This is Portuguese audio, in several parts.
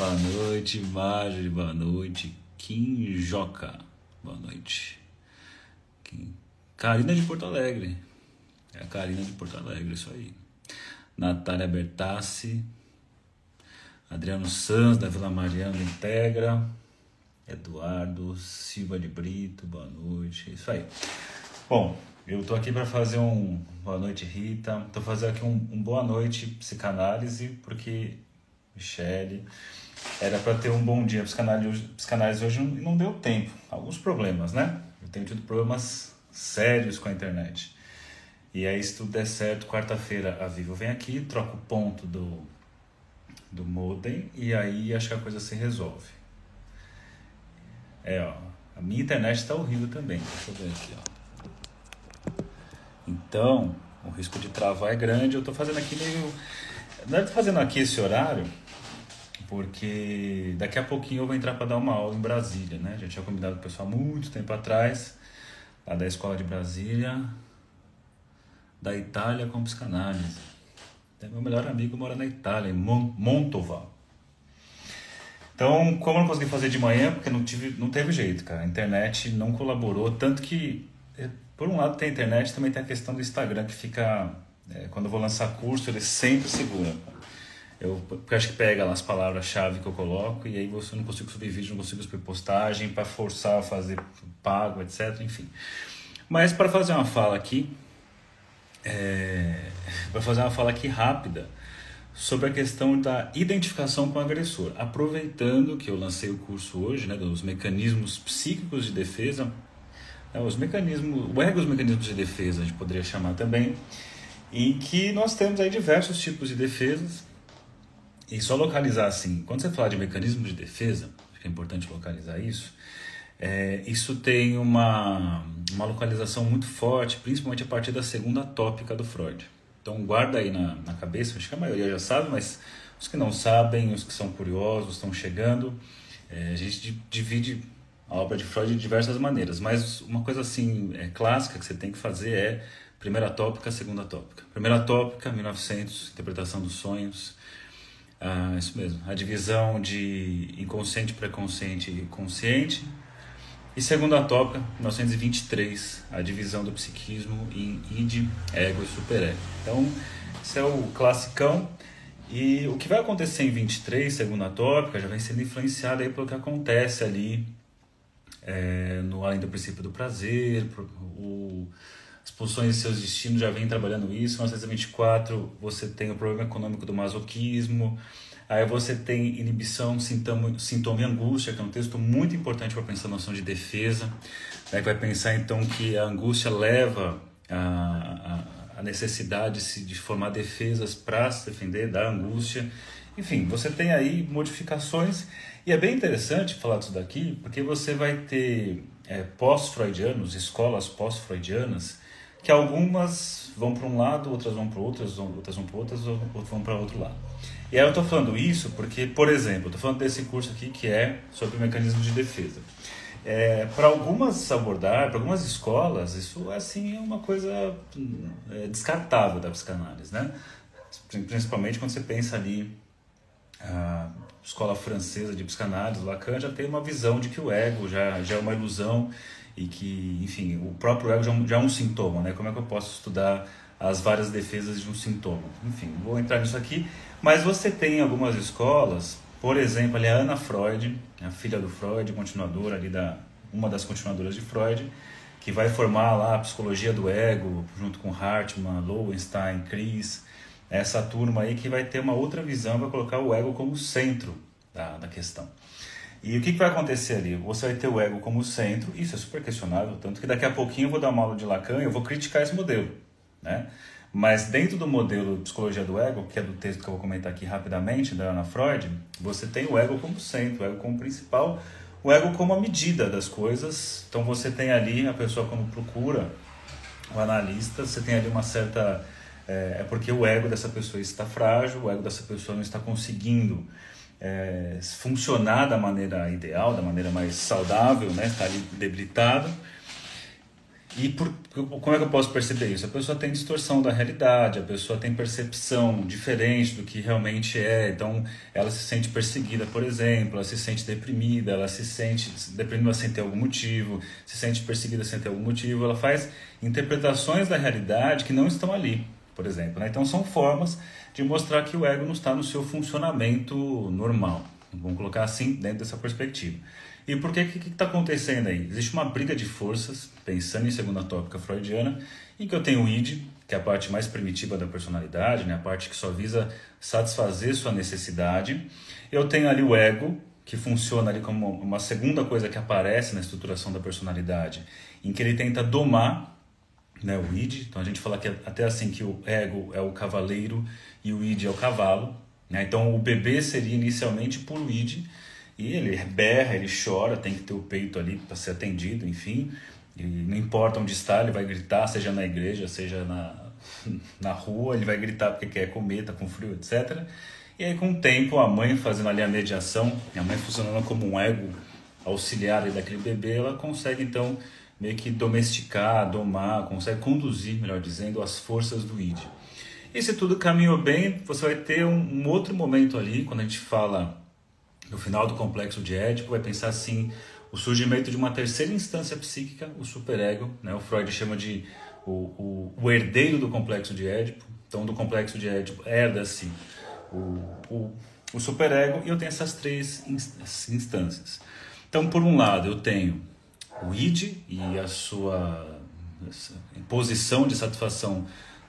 Boa noite, Marjorie. Boa noite, Kim Joca. Boa noite. Kim... Karina de Porto Alegre. É a Karina de Porto Alegre, isso aí. Natália Bertassi. Adriano Sanz, da Vila Mariana Integra. Eduardo Silva de Brito, boa noite. Isso aí. Bom, eu tô aqui para fazer um boa noite, Rita. Tô fazendo aqui um, um boa noite psicanálise, porque Michele era para ter um bom dia psicanálise hoje, e não deu tempo. Alguns problemas, né? Eu tenho tido problemas sérios com a internet. E aí, se tudo der certo, quarta-feira a Vivo vem aqui, troca o ponto do, do modem e aí acho que a coisa se resolve. É, ó. A minha internet está horrível também. Deixa eu ver aqui, ó. Então, o risco de travar é grande. Eu estou fazendo aqui meio. Não estou fazendo aqui esse horário porque daqui a pouquinho eu vou entrar para dar uma aula em Brasília, né? Gente tinha combinado com o pessoal muito tempo atrás, lá da escola de Brasília, da Itália com psicanálise. Meu melhor amigo mora na Itália, em Montova. Então, como eu não consegui fazer de manhã, porque não, tive, não teve jeito, cara. A internet não colaborou, tanto que, é, por um lado tem a internet, também tem a questão do Instagram, que fica, é, quando eu vou lançar curso, ele sempre segura. Eu, porque acho que pega lá as palavras-chave que eu coloco, e aí você não consigo subir vídeo, não consigo subir postagem, para forçar a fazer pago, etc, enfim. Mas para fazer uma fala aqui, é, para fazer uma fala aqui rápida, sobre a questão da identificação com o agressor. Aproveitando que eu lancei o curso hoje, né, dos mecanismos psíquicos de defesa, né, os mecanismos, o ego os mecanismos de defesa, a gente poderia chamar também, em que nós temos aí diversos tipos de defesas, e só localizar assim, quando você fala de mecanismo de defesa, acho que é importante localizar isso, é, isso tem uma, uma localização muito forte, principalmente a partir da segunda tópica do Freud. Então guarda aí na, na cabeça, acho que a maioria já sabe, mas os que não sabem, os que são curiosos, estão chegando, é, a gente divide a obra de Freud de diversas maneiras, mas uma coisa assim é, clássica que você tem que fazer é primeira tópica, segunda tópica. Primeira tópica, 1900, interpretação dos sonhos, ah, isso mesmo, a divisão de inconsciente, pré-consciente e consciente, e segunda tópica, 1923, a divisão do psiquismo em id, ego e superego. Então, esse é o classicão. E o que vai acontecer em 23, segunda tópica, já vem sendo influenciado aí pelo que acontece ali é, no Além do Princípio do Prazer, o, posições de seus destinos já vem trabalhando isso. 1924, você tem o problema econômico do masoquismo, Aí você tem inibição, sintoma, sintoma e angústia, que é um texto muito importante para pensar a noção de defesa. Aí vai pensar então que a angústia leva a, a, a necessidade de formar defesas para se defender da angústia. Enfim, você tem aí modificações e é bem interessante falar disso daqui, porque você vai ter é, pós-freudianos, escolas pós-freudianas, que algumas vão para um lado, outras vão para outras, outras vão para outras, outras vão para outro lado. E aí eu estou falando isso porque, por exemplo, estou falando desse curso aqui que é sobre mecanismos de defesa. É, para algumas abordar, para algumas escolas, isso assim é uma coisa é, descartável da psicanálise, né? Principalmente quando você pensa ali a escola francesa de psicanálise, Lacan já tem uma visão de que o ego já, já é uma ilusão e que, enfim, o próprio ego já, é já é um sintoma, né? Como é que eu posso estudar as várias defesas de um sintoma? Enfim, vou entrar nisso aqui. Mas você tem algumas escolas, por exemplo, ali a Ana Freud, a filha do Freud, continuadora ali da uma das continuadoras de Freud, que vai formar lá a psicologia do ego, junto com Hartmann, Lowenstein, Chris, essa turma aí que vai ter uma outra visão, vai colocar o ego como centro da, da questão. E o que, que vai acontecer ali? Você vai ter o ego como centro, isso é super questionável, tanto que daqui a pouquinho eu vou dar uma aula de Lacan e eu vou criticar esse modelo, né? Mas dentro do modelo de psicologia do ego, que é do texto que eu vou comentar aqui rapidamente, da Ana Freud, você tem o ego como centro, o ego como principal, o ego como a medida das coisas. Então você tem ali a pessoa quando procura o analista, você tem ali uma certa. É, é porque o ego dessa pessoa está frágil, o ego dessa pessoa não está conseguindo é, funcionar da maneira ideal, da maneira mais saudável, né? está ali debilitado. E por, como é que eu posso perceber isso? A pessoa tem distorção da realidade, a pessoa tem percepção diferente do que realmente é. Então, ela se sente perseguida, por exemplo, ela se sente deprimida, ela se sente deprimida sem ter algum motivo, se sente perseguida sem ter algum motivo. Ela faz interpretações da realidade que não estão ali, por exemplo. Né? Então, são formas de mostrar que o ego não está no seu funcionamento normal. Vamos colocar assim dentro dessa perspectiva. E por que que está acontecendo aí? Existe uma briga de forças, pensando em segunda tópica freudiana, em que eu tenho o id, que é a parte mais primitiva da personalidade, né? a parte que só visa satisfazer sua necessidade. Eu tenho ali o ego, que funciona ali como uma segunda coisa que aparece na estruturação da personalidade, em que ele tenta domar né, o id. Então a gente fala que até assim que o ego é o cavaleiro e o id é o cavalo. Né? Então o bebê seria inicialmente puro id, e ele berra, ele chora, tem que ter o peito ali para ser atendido, enfim. E não importa onde está, ele vai gritar, seja na igreja, seja na, na rua, ele vai gritar porque quer comer, tá com frio, etc. E aí, com o tempo, a mãe fazendo ali a mediação, a mãe funcionando como um ego auxiliar daquele bebê, ela consegue então meio que domesticar, domar, consegue conduzir, melhor dizendo, as forças do id. E se tudo caminhou bem, você vai ter um, um outro momento ali, quando a gente fala no final do complexo de Édipo, vai pensar assim, o surgimento de uma terceira instância psíquica, o superego, né? o Freud chama de o, o, o herdeiro do complexo de Édipo, então do complexo de Édipo herda-se o, o, o superego e eu tenho essas três instâncias. Então, por um lado, eu tenho o id e a sua imposição de satisfação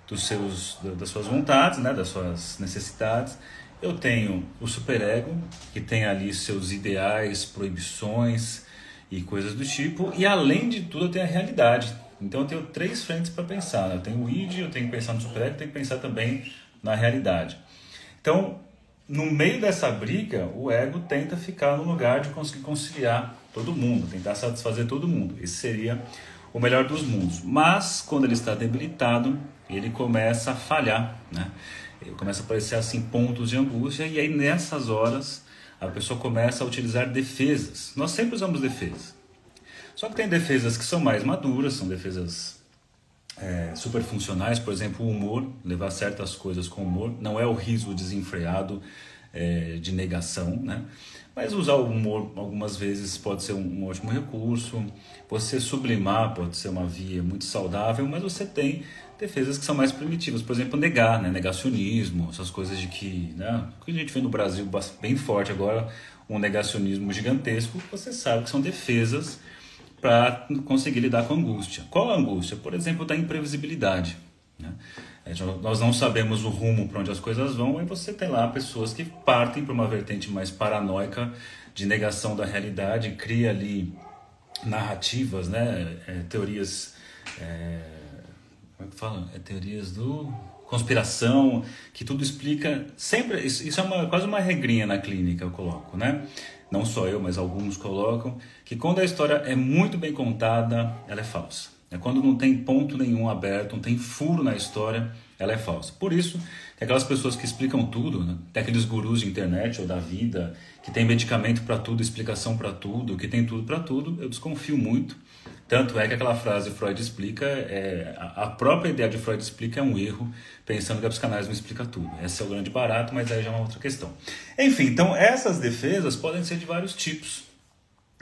dos seus, das suas vontades, né, das suas necessidades. Eu tenho o superego, que tem ali seus ideais, proibições e coisas do tipo, e além de tudo eu tenho a realidade. Então eu tenho três frentes para pensar. Né? Eu tenho o id, eu tenho que pensar no superego, eu tenho que pensar também na realidade. Então, no meio dessa briga, o ego tenta ficar no lugar de conseguir conciliar todo mundo, tentar satisfazer todo mundo. Esse seria o melhor dos mundos. Mas quando ele está debilitado, ele começa a falhar, né? começa a aparecer assim pontos de angústia e aí nessas horas a pessoa começa a utilizar defesas. Nós sempre usamos defesas. Só que tem defesas que são mais maduras, são defesas é, super funcionais, por exemplo, o humor, levar certas coisas com humor, não é o riso desenfreado é, de negação, né? Mas usar o humor algumas vezes pode ser um, um, ótimo recurso. Você sublimar pode ser uma via muito saudável, mas você tem defesas que são mais primitivas. Por exemplo, negar, né? negacionismo, essas coisas de que, né? o que a gente vê no Brasil bem forte agora, um negacionismo gigantesco, você sabe que são defesas para conseguir lidar com a angústia. Qual a angústia? Por exemplo, da imprevisibilidade. Né? É, nós não sabemos o rumo para onde as coisas vão, e você tem lá pessoas que partem para uma vertente mais paranoica de negação da realidade, cria ali narrativas, né? É, teorias. É como é que fala? É teorias do conspiração, que tudo explica sempre, isso, é uma, quase uma regrinha na clínica eu coloco, né? Não só eu, mas alguns colocam, que quando a história é muito bem contada, ela é falsa. É quando não tem ponto nenhum aberto, não tem furo na história, ela é falsa. Por isso, tem aquelas pessoas que explicam tudo, né? tem aqueles gurus de internet ou da vida, que tem medicamento para tudo, explicação para tudo, que tem tudo para tudo, eu desconfio muito tanto é que aquela frase Freud explica, é, a própria ideia de Freud explica é um erro, pensando que a psicanálise não explica tudo. Esse é o grande barato, mas aí já é uma outra questão. Enfim, então essas defesas podem ser de vários tipos.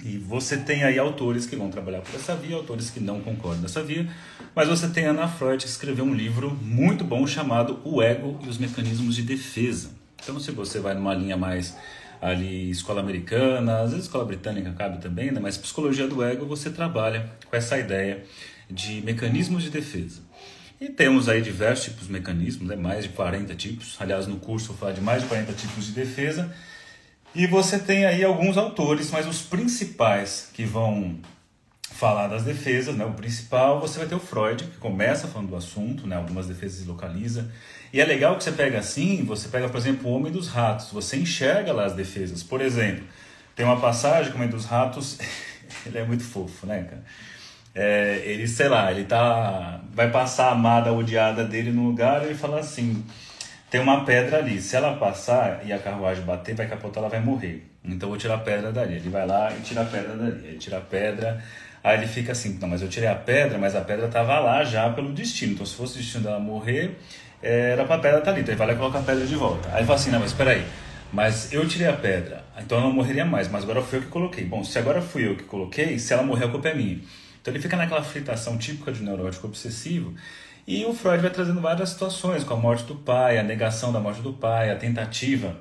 E você tem aí autores que vão trabalhar por essa via, autores que não concordam dessa via, mas você tem Ana Freud que escreveu um livro muito bom chamado O Ego e os Mecanismos de Defesa. Então, se você vai numa linha mais ali escola americana, às vezes escola britânica cabe também, né? mas psicologia do ego você trabalha com essa ideia de mecanismos de defesa. E temos aí diversos tipos de mecanismos, né? mais de 40 tipos. Aliás, no curso eu falo de mais de 40 tipos de defesa. E você tem aí alguns autores, mas os principais que vão falar das defesas, né? o principal, você vai ter o Freud, que começa falando do assunto, né? algumas defesas localiza. E é legal que você pega assim, você pega, por exemplo, o Homem dos Ratos, você enxerga lá as defesas. Por exemplo, tem uma passagem com o Homem dos Ratos, ele é muito fofo, né, cara? É, ele, sei lá, ele tá. Vai passar a amada odiada dele no lugar e ele fala assim: tem uma pedra ali, se ela passar e a carruagem bater, vai capotar, ela vai morrer. Então eu vou tirar a pedra dali. Ele vai lá e tira a pedra dali. Ele tira a pedra, Aí ele fica assim, não, mas eu tirei a pedra, mas a pedra estava lá já pelo destino. Então se fosse o destino dela morrer, era para a pedra estar tá ali. Então ele vai lá e coloca a pedra de volta. Aí ele fala assim, não, mas espera aí. Mas eu tirei a pedra, então ela não morreria mais, mas agora fui eu que coloquei. Bom, se agora fui eu que coloquei, se ela morrer, a culpa é minha. Então ele fica naquela fritação típica de neurótico obsessivo, e o Freud vai trazendo várias situações, com a morte do pai, a negação da morte do pai, a tentativa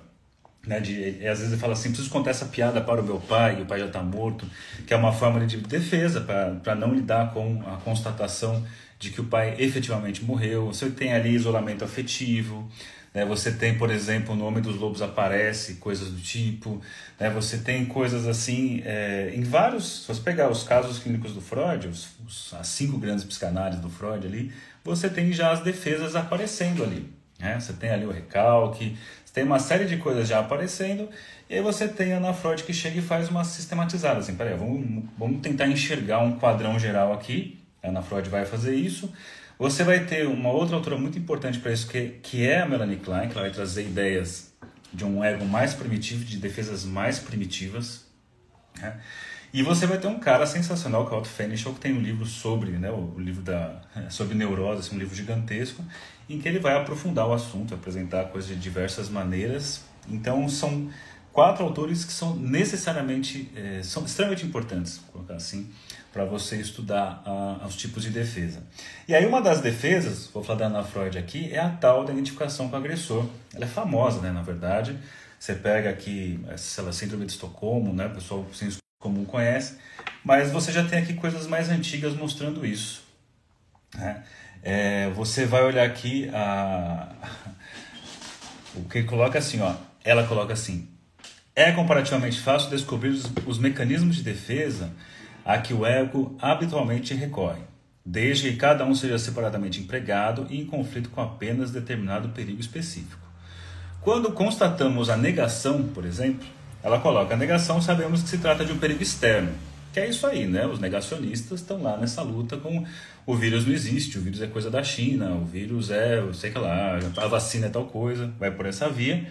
né, de, às vezes ele fala assim, preciso contar essa piada para o meu pai, e o pai já está morto, que é uma forma de defesa para não lidar com a constatação de que o pai efetivamente morreu. Você tem ali isolamento afetivo, né? Você tem, por exemplo, o nome dos lobos aparece, coisas do tipo. Né? Você tem coisas assim, é, em vários. Se você pegar os casos clínicos do Freud, os, os, as cinco grandes psicanálises do Freud ali, você tem já as defesas aparecendo ali. Né? Você tem ali o recalque, tem uma série de coisas já aparecendo, e aí você tem a Ana Freud que chega e faz uma sistematizada. Assim, peraí, vamos, vamos tentar enxergar um quadrão geral aqui. A Ana Freud vai fazer isso. Você vai ter uma outra autora muito importante para isso, que, que é a Melanie Klein, que ela vai trazer ideias de um ego mais primitivo, de defesas mais primitivas. Né? E você vai ter um cara sensacional, que é o Otto Fenichel, que tem um livro sobre, né, o livro da, sobre neurose, assim, um livro gigantesco, em que ele vai aprofundar o assunto, apresentar coisas de diversas maneiras. Então, são quatro autores que são necessariamente, é, são extremamente importantes, colocar assim, para você estudar os tipos de defesa. E aí uma das defesas, vou falar da Ana Freud aqui, é a tal da identificação com o agressor. Ela é famosa, né, na verdade. Você pega aqui, sei lá, síndrome de Estocolmo, né, o pessoal sem comum conhece, mas você já tem aqui coisas mais antigas mostrando isso. Né? É, você vai olhar aqui a o que coloca assim, ó, ela coloca assim: é comparativamente fácil descobrir os, os mecanismos de defesa a que o ego habitualmente recorre, desde que cada um seja separadamente empregado e em conflito com apenas determinado perigo específico. Quando constatamos a negação, por exemplo, ela coloca a negação, sabemos que se trata de um perigo externo, que é isso aí, né? Os negacionistas estão lá nessa luta com o vírus não existe, o vírus é coisa da China, o vírus é, sei que lá, a vacina é tal coisa, vai por essa via.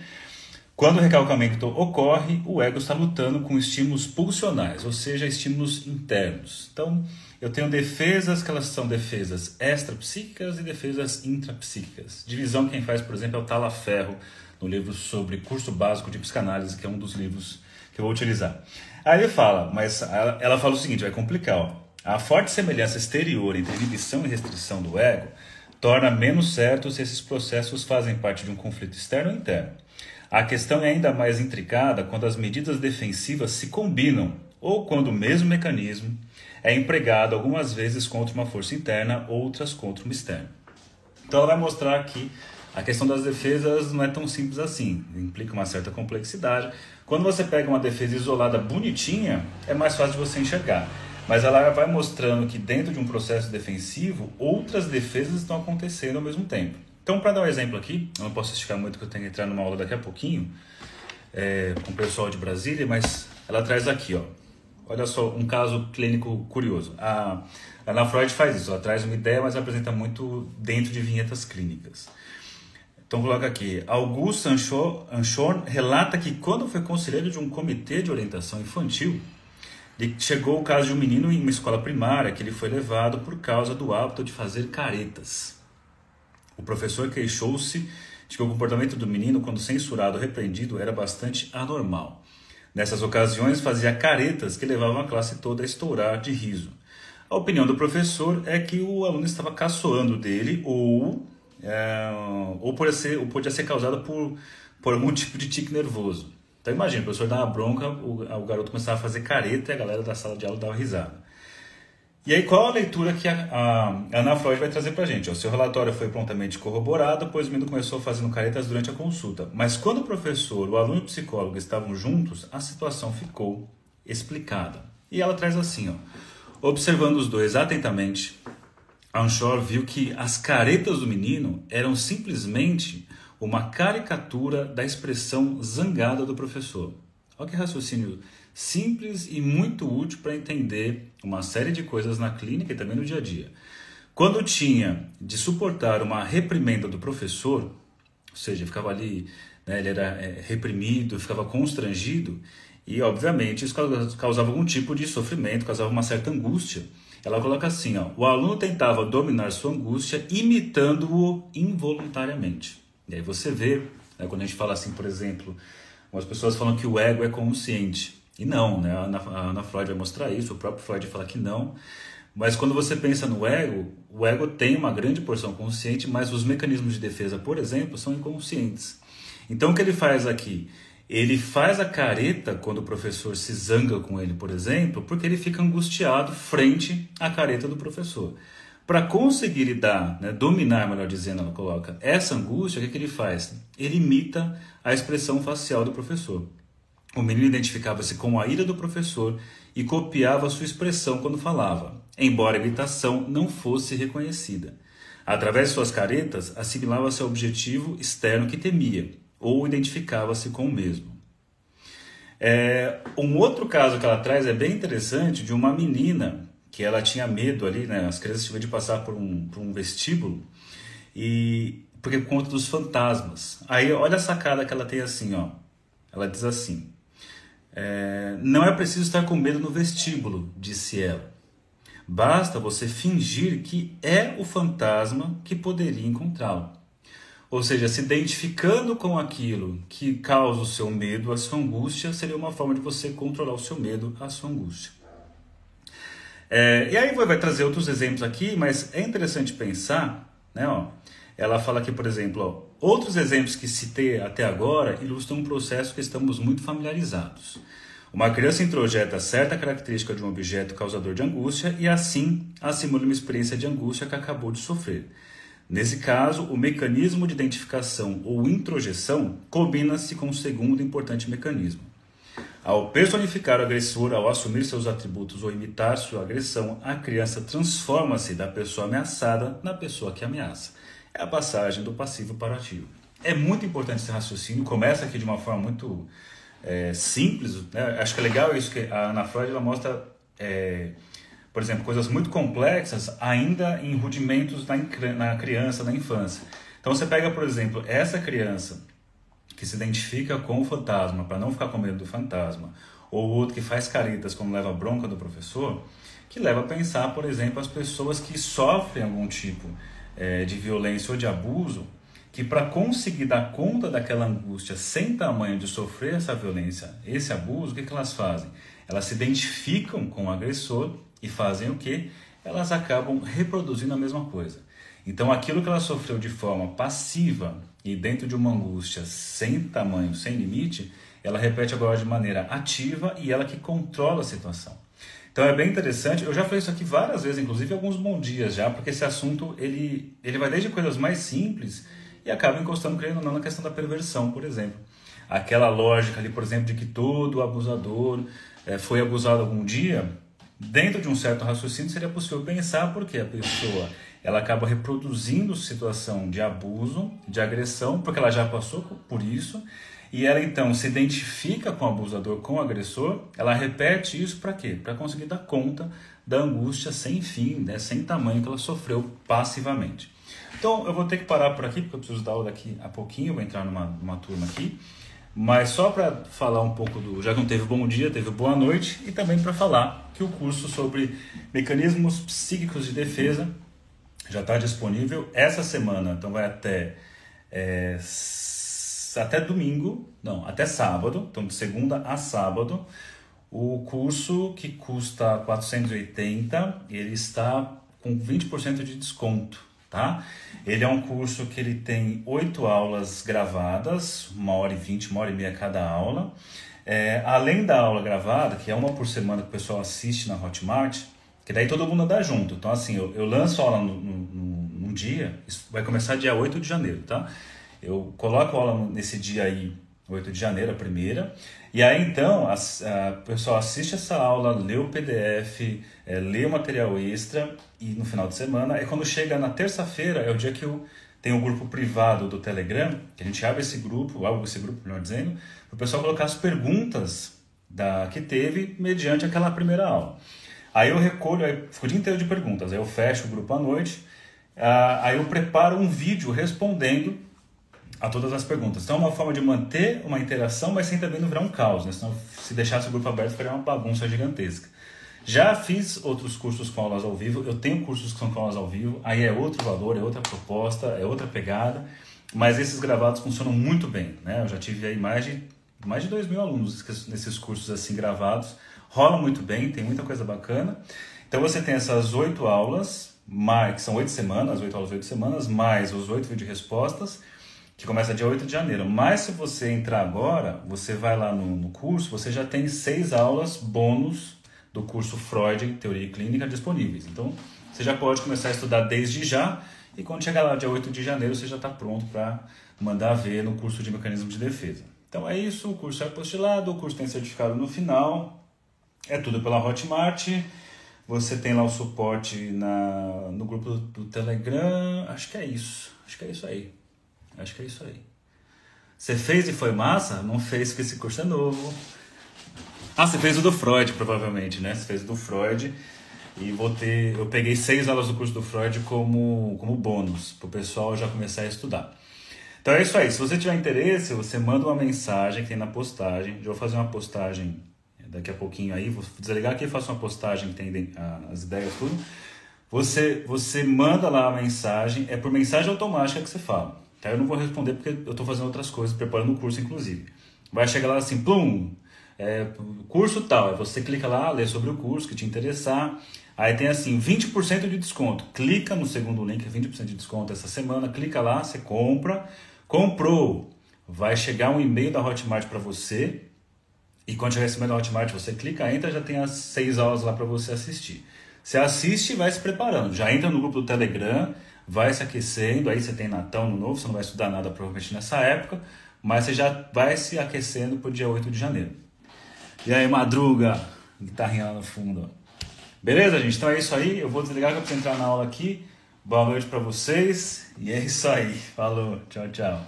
Quando o recalcamento ocorre, o ego está lutando com estímulos pulsionais, ou seja, estímulos internos. Então, eu tenho defesas que elas são defesas extrapsíquicas e defesas intrapsíquicas. Divisão quem faz, por exemplo, é o Talaferro, no livro sobre curso básico de psicanálise, que é um dos livros que eu vou utilizar. Aí ele fala, mas ela fala o seguinte, vai complicar, ó. A forte semelhança exterior entre inibição e restrição do ego torna menos certo se esses processos fazem parte de um conflito externo ou interno. A questão é ainda mais intricada quando as medidas defensivas se combinam ou quando o mesmo mecanismo é empregado algumas vezes contra uma força interna, outras contra uma externa. Então ela vai mostrar que a questão das defesas não é tão simples assim, implica uma certa complexidade. Quando você pega uma defesa isolada bonitinha, é mais fácil de você enxergar. Mas ela vai mostrando que dentro de um processo defensivo, outras defesas estão acontecendo ao mesmo tempo. Então, para dar um exemplo aqui, eu não posso esticar muito, que eu tenho que entrar numa aula daqui a pouquinho, é, com o pessoal de Brasília, mas ela traz aqui, ó. Olha só, um caso clínico curioso. A Ana Freud faz isso, ela traz uma ideia, mas apresenta muito dentro de vinhetas clínicas. Então coloca aqui, Augusto Anchorn relata que quando foi conselheiro de um comitê de orientação infantil, chegou o caso de um menino em uma escola primária que ele foi levado por causa do hábito de fazer caretas. O professor queixou-se de que o comportamento do menino, quando censurado ou repreendido, era bastante anormal. Nessas ocasiões, fazia caretas que levavam a classe toda a estourar de riso. A opinião do professor é que o aluno estava caçoando dele ou, é, ou, podia ser, ou podia ser causada por, por algum tipo de tique nervoso. Então imagina, o professor dava bronca, o, o garoto começava a fazer careta e a galera da sala de aula dava risada. E aí, qual a leitura que a, a Ana Freud vai trazer para a gente? O seu relatório foi prontamente corroborado, pois o menino começou fazendo caretas durante a consulta. Mas quando o professor, o aluno e o psicólogo estavam juntos, a situação ficou explicada. E ela traz assim, ó. Observando os dois atentamente, Anshor viu que as caretas do menino eram simplesmente uma caricatura da expressão zangada do professor. Olha que raciocínio simples e muito útil para entender uma série de coisas na clínica e também no dia a dia. Quando tinha de suportar uma reprimenda do professor, ou seja, ficava ali, né, ele era é, reprimido, ficava constrangido, E, obviamente, isso causava algum tipo de sofrimento, causava uma certa angústia. Ela coloca assim, ó, o aluno tentava dominar sua angústia imitando-o involuntariamente. E aí você vê, né, quando a gente fala assim, por exemplo, algumas pessoas falam que o ego é consciente. E não, né? A Ana, a Ana Freud vai mostrar isso, o próprio Freud fala que não. Mas quando você pensa no ego, o ego tem uma grande porção consciente, mas os mecanismos de defesa, por exemplo, são inconscientes. Então o que ele faz aqui? Ele faz a careta quando o professor se zanga com ele, por exemplo, porque ele fica angustiado frente à careta do professor. Para conseguir lidar, né, dominar, melhor dizendo, ela coloca essa angústia, o que, que ele faz? Ele imita a expressão facial do professor. O menino identificava-se com a ira do professor e copiava sua expressão quando falava, embora a imitação não fosse reconhecida. Através de suas caretas, assimilava-se ao objetivo externo que temia, ou identificava-se com o mesmo. É, um outro caso que ela traz é bem interessante de uma menina que ela tinha medo ali, né? As crianças tiveram de passar por um, por um vestíbulo e porque por conta dos fantasmas. Aí olha a sacada que ela tem assim, ó. Ela diz assim: é, não é preciso estar com medo no vestíbulo, disse ela. Basta você fingir que é o fantasma que poderia encontrá-lo. Ou seja, se identificando com aquilo que causa o seu medo, a sua angústia, seria uma forma de você controlar o seu medo, a sua angústia. É, e aí vai trazer outros exemplos aqui, mas é interessante pensar, né? Ó, ela fala aqui, por exemplo, ó, outros exemplos que citei até agora ilustram um processo que estamos muito familiarizados. Uma criança introjeta certa característica de um objeto causador de angústia e assim assimila uma experiência de angústia que acabou de sofrer. Nesse caso, o mecanismo de identificação ou introjeção combina-se com o segundo importante mecanismo. Ao personificar o agressor, ao assumir seus atributos ou imitar sua agressão, a criança transforma-se da pessoa ameaçada na pessoa que ameaça. É a passagem do passivo para o ativo. É muito importante esse raciocínio, começa aqui de uma forma muito é, simples. Né? Acho que é legal isso que a Ana Freud ela mostra é, por exemplo, coisas muito complexas ainda em rudimentos na, na criança, na infância. Então você pega, por exemplo, essa criança que se identifica com o fantasma para não ficar com medo do fantasma, ou outro que faz caretas quando leva bronca do professor, que leva a pensar, por exemplo, as pessoas que sofrem algum tipo é, de violência ou de abuso, que para conseguir dar conta daquela angústia sem tamanho de sofrer essa violência, esse abuso, o que, que elas fazem? Elas se identificam com o agressor e fazem o que? Elas acabam reproduzindo a mesma coisa. Então, aquilo que ela sofreu de forma passiva e dentro de uma angústia sem tamanho, sem limite, ela repete agora de maneira ativa e ela que controla a situação. Então é bem interessante. Eu já falei isso aqui várias vezes, inclusive alguns bons dias já, porque esse assunto ele, ele vai desde coisas mais simples e acaba encostando, creio ou não, na questão da perversão, por exemplo. Aquela lógica ali, por exemplo, de que todo abusador é, foi abusado algum dia, dentro de um certo raciocínio seria possível pensar porque a pessoa ela acaba reproduzindo situação de abuso, de agressão, porque ela já passou por isso, e ela então se identifica com o abusador, com o agressor, ela repete isso para quê? Para conseguir dar conta da angústia sem fim, né? sem tamanho que ela sofreu passivamente. Então eu vou ter que parar por aqui, porque eu preciso dar aula daqui a pouquinho, eu vou entrar numa, numa turma aqui. Mas só para falar um pouco do. Já que não teve bom dia, teve boa noite, e também para falar que o curso sobre mecanismos psíquicos de defesa já está disponível essa semana, então vai até. É, até domingo, não, até sábado, então de segunda a sábado. O curso que custa 480, ele está com 20% de desconto tá? Ele é um curso que ele tem oito aulas gravadas, uma hora e vinte, uma hora e meia cada aula. É, além da aula gravada, que é uma por semana que o pessoal assiste na Hotmart, que daí todo mundo dá junto. Então, assim, eu, eu lanço a aula no, no, num dia, vai começar dia 8 de janeiro, tá? Eu coloco a aula nesse dia aí, 8 de janeiro, a primeira, e aí então o pessoal assiste essa aula, lê o PDF, é, lê o material extra e no final de semana, é quando chega na terça-feira, é o dia que eu tenho um grupo privado do Telegram, que a gente abre esse grupo, abre esse grupo, melhor dizendo, para o pessoal colocar as perguntas da, que teve mediante aquela primeira aula. Aí eu recolho, aí fico o dia inteiro de perguntas, aí eu fecho o grupo à noite, ah, aí eu preparo um vídeo respondendo a todas as perguntas. Então é uma forma de manter uma interação, mas sem também não virar um caos, né? Senão se deixasse o grupo aberto ficaria uma bagunça gigantesca. Já fiz outros cursos com aulas ao vivo, eu tenho cursos que são com aulas ao vivo, aí é outro valor, é outra proposta, é outra pegada, mas esses gravados funcionam muito bem, né? Eu já tive aí mais de, mais de 2 mil alunos nesses cursos assim gravados, rola muito bem, tem muita coisa bacana. Então você tem essas oito aulas, mais, que são oito semanas, oito aulas, oito semanas, mais os oito vídeos respostas, que começa dia 8 de janeiro. Mas se você entrar agora, você vai lá no, no curso, você já tem seis aulas bônus do curso Freud, Teoria e Clínica, disponíveis. Então, você já pode começar a estudar desde já e quando chegar lá dia 8 de janeiro, você já está pronto para mandar ver no curso de Mecanismo de Defesa. Então é isso, o curso é apostilado, o curso tem certificado no final, é tudo pela Hotmart. Você tem lá o suporte na, no grupo do, do Telegram. Acho que é isso. Acho que é isso aí. Acho que é isso aí. Você fez e foi massa? Não fez porque esse curso é novo. Ah, você fez o do Freud, provavelmente, né? Você fez o do Freud. E vou ter. Eu peguei seis aulas do curso do Freud como, como bônus, para o pessoal já começar a estudar. Então é isso aí. Se você tiver interesse, você manda uma mensagem que tem na postagem. Já vou fazer uma postagem daqui a pouquinho aí. Vou desligar aqui e faço uma postagem que tem as ideias, tudo. Você, você manda lá a mensagem, é por mensagem automática que você fala. Tá? Eu não vou responder porque eu estou fazendo outras coisas, preparando o curso, inclusive. Vai chegar lá assim, plum! é, curso tal. Aí você clica lá, lê sobre o curso que te interessar. Aí tem assim, 20% de desconto. Clica no segundo link, 20% de desconto essa semana. Clica lá, você compra. Comprou. Vai chegar um e-mail da Hotmart para você. E quando chegar esse e-mail da Hotmart, você clica, entra, já tem as seis aulas lá para você assistir. Você assiste e vai se preparando. Já entra no grupo do Telegram, vai se aquecendo. Aí você tem Natal no novo, você não vai estudar nada provavelmente nessa época. Mas você já vai se aquecendo para o dia 8 de janeiro. E aí, madruga, guitarrinha lá no fundo. Beleza, gente? Então é isso aí. Eu vou desligar que eu preciso entrar na aula aqui. Boa noite para vocês. E é isso aí. Falou. Tchau, tchau.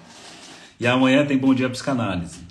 E amanhã tem Bom Dia Psicanálise.